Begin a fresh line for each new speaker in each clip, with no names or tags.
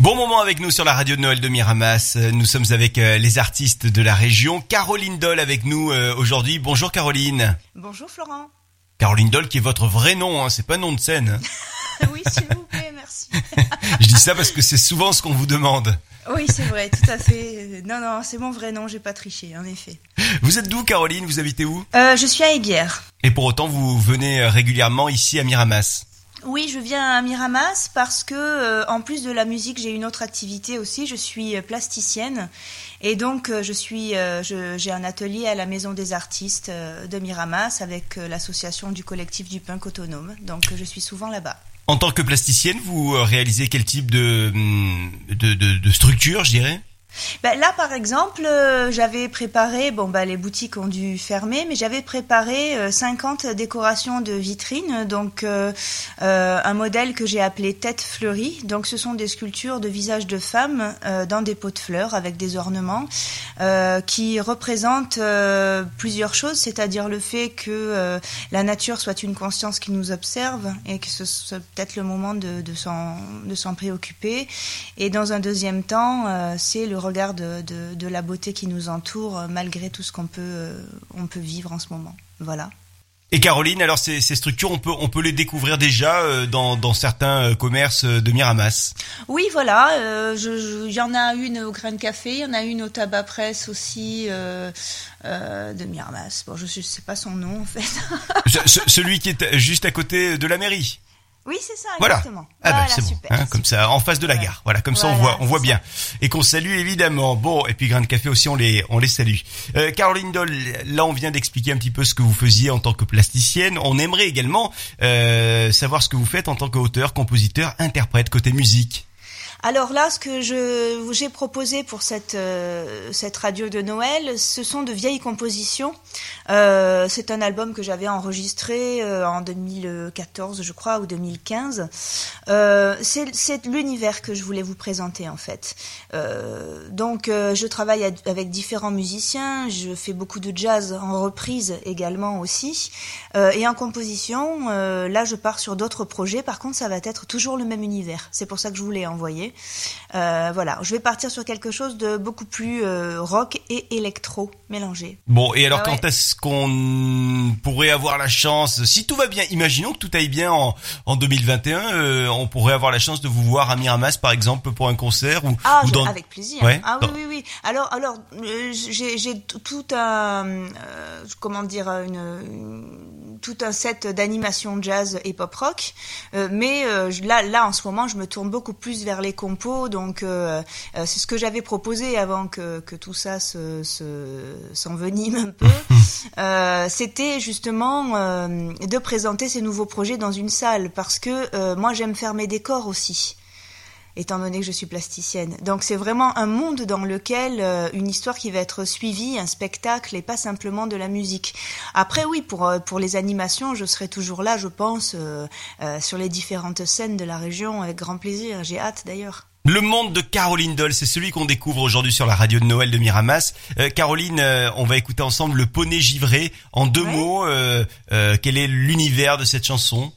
Bon moment avec nous sur la radio de Noël de Miramas. Nous sommes avec euh, les artistes de la région. Caroline Doll avec nous euh, aujourd'hui. Bonjour Caroline.
Bonjour Florent.
Caroline Doll qui est votre vrai nom, hein, c'est pas nom de scène.
Oui, s'il vous plaît, merci.
Je dis ça parce que c'est souvent ce qu'on vous demande.
Oui, c'est vrai, tout à fait. Non, non, c'est mon vrai nom, j'ai pas triché, en effet.
Vous êtes d'où Caroline? Vous habitez où?
Euh, je suis à Aiguière.
Et pour autant vous venez régulièrement ici à Miramas.
Oui, je viens à Miramas parce que, euh, en plus de la musique, j'ai une autre activité aussi. Je suis euh, plasticienne et donc euh, je suis, euh, j'ai un atelier à la Maison des artistes de Miramas avec l'association du collectif du punk autonome. Donc je suis souvent là-bas.
En tant que plasticienne, vous réalisez quel type de, hum, de, de, de structure, je dirais?
Ben, là, par exemple, euh, j'avais préparé, bon, bah, les boutiques ont dû fermer, mais j'avais préparé euh, 50 décorations de vitrines, donc euh, euh, un modèle que j'ai appelé Tête fleurie. Donc, ce sont des sculptures de visages de femmes dans des pots de fleurs avec des ornements qui représentent plusieurs choses, c'est-à-dire le fait que la nature soit une conscience qui nous observe et que ce soit peut-être le moment de, de s'en préoccuper. Et dans un deuxième temps, c'est le regard de, de, de la beauté qui nous entoure euh, malgré tout ce qu'on peut, euh, on peut vivre en ce moment. Voilà.
Et Caroline, alors ces, ces structures, on peut, on peut les découvrir déjà euh, dans, dans certains commerces de Miramas?
Oui, voilà. euh, je- je- Il y en a une au Grain de Café, il y en a une au Tabac Presse aussi euh, euh, de Miramas. Bon, je ne sais pas son nom en fait.
Ce- ce- celui qui est juste à côté de la mairie?
Oui, c'est ça,
Voilà.
exactement.
Ah bah
voilà,
c'est bon, hein, comme ça, en face de la gare. Voilà, comme ça on
Voilà,
voit, on voit
ça.
bien, et qu'on salue évidemment. Bon, et puis Grain de Café aussi, on les, on les salue. Euh, Caroline Doll, là on vient d'expliquer un petit peu ce que vous faisiez en tant que plasticienne. On aimerait également euh, savoir ce que vous faites en tant qu'auteur, compositeur, interprète côté musique.
Alors là, ce que je j'ai proposé pour cette euh, cette radio de Noël, ce sont de vieilles compositions. Euh, c'est un album que j'avais enregistré euh, en 2014, je crois, ou 2015. Euh, c'est l'univers que je voulais vous présenter en fait. Donc, je travaille avec différents musiciens. Je fais beaucoup de jazz en reprise également aussi. Et en composition, là, je pars sur d'autres projets. Par contre, ça va être toujours le même univers. C'est pour ça que je vous l'ai envoyé. Euh, voilà, je vais partir sur quelque chose de beaucoup plus euh, rock et électro mélangé.
Bon, et alors
Ah ouais.
quand est-ce qu'on pourrait avoir la chance, si tout va bien, imaginons que tout aille bien en, en 2021, euh, on pourrait avoir la chance de vous voir à Miramas par exemple pour un concert ou,
Ah,
ou
je-
dans...
avec plaisir.
Ouais,
ah oui,
dans-
oui, oui. Alors, alors, j'ai tout un, comment dire, une, une- tout un set d'animation jazz et pop rock. Mais là, là, en ce moment, je me tourne beaucoup plus vers les compos. Donc, euh, euh, c'est ce que j'avais proposé avant que, que tout ça se se- s'envenime un peu. Euh, C'était justement euh, de présenter ces nouveaux projets dans une salle parce que euh, moi, j'aime faire mes décors aussi étant donné que je suis plasticienne. Donc c'est vraiment un monde dans lequel euh, une histoire qui va être suivie, un spectacle et pas simplement de la musique. Après oui, pour euh, pour les animations, je serai toujours là, je pense, euh, euh, sur les différentes scènes de la région avec grand plaisir. J'ai hâte d'ailleurs.
Le monde de Caroline Doll, c'est celui qu'on découvre aujourd'hui sur la radio de Noël de Miramas. Euh, Caroline, euh, on va écouter ensemble le poney givré. En deux
Ouais.
mots, euh, euh, quel est l'univers de cette chanson?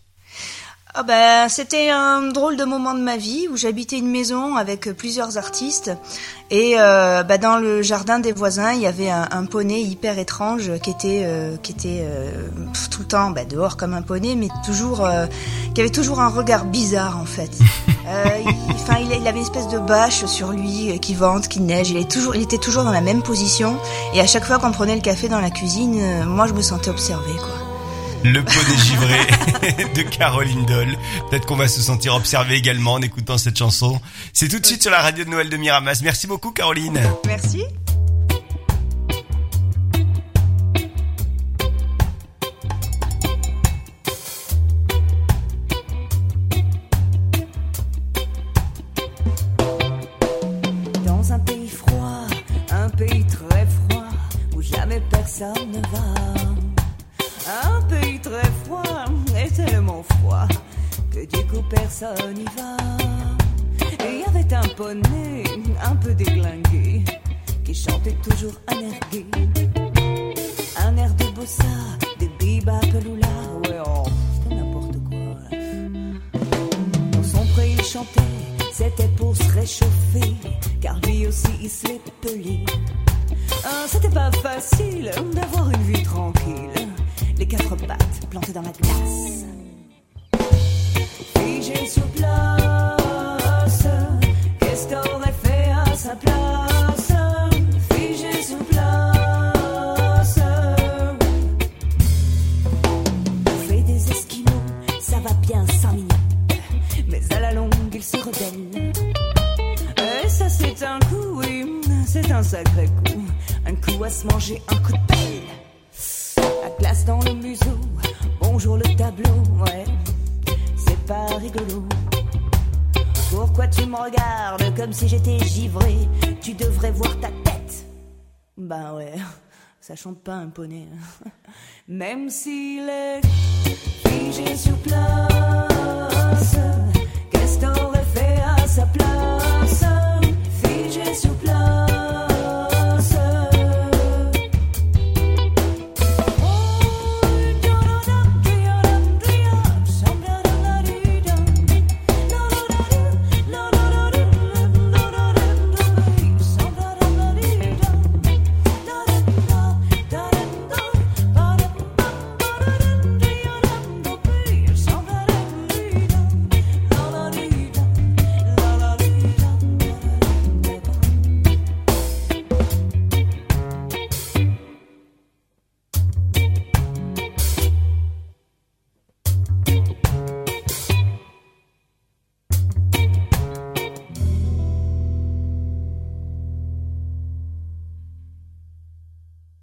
Ah ben, c'était un drôle de moment de ma vie où j'habitais une maison avec plusieurs artistes et euh, bah, dans le jardin des voisins il y avait un, un poney hyper étrange qui était euh, qui était euh, tout le temps bah, dehors comme un poney mais toujours euh, qui avait toujours un regard bizarre en fait. Euh, il, enfin il, il avait une espèce de bâche sur lui euh, qui vente, qui neige. Il est toujours il était toujours dans la même position et à chaque fois qu'on prenait le café dans la cuisine, moi je me sentais observée quoi.
Le poney givré de Caroline Doll. Peut-être qu'on va se sentir observé également en écoutant cette chanson. C'est tout de suite sur la radio de Noël de Miramas. Merci beaucoup Caroline.
Merci.
Dans un pays froid, un pays très froid, où jamais personne ne va. Personne y va. Et il y avait un poney un peu déglingué qui chantait toujours un air gai. Un air de bossa, des lula, ouais, oh, n'importe quoi. Dans son pré, il chantait C'était pour se réchauffer, car lui aussi il se l'est pelé. Ah, C'était pas facile d'avoir une vie tranquille. Les quatre pattes plantées dans la glace. Manger un coup de pelle. La glace dans le museau, bonjour le tableau, ouais, c'est pas rigolo. Pourquoi tu me regardes comme si j'étais givré? Tu devrais voir ta tête. Ben ouais, ça chante pas un poney. Même s'il est figé sur place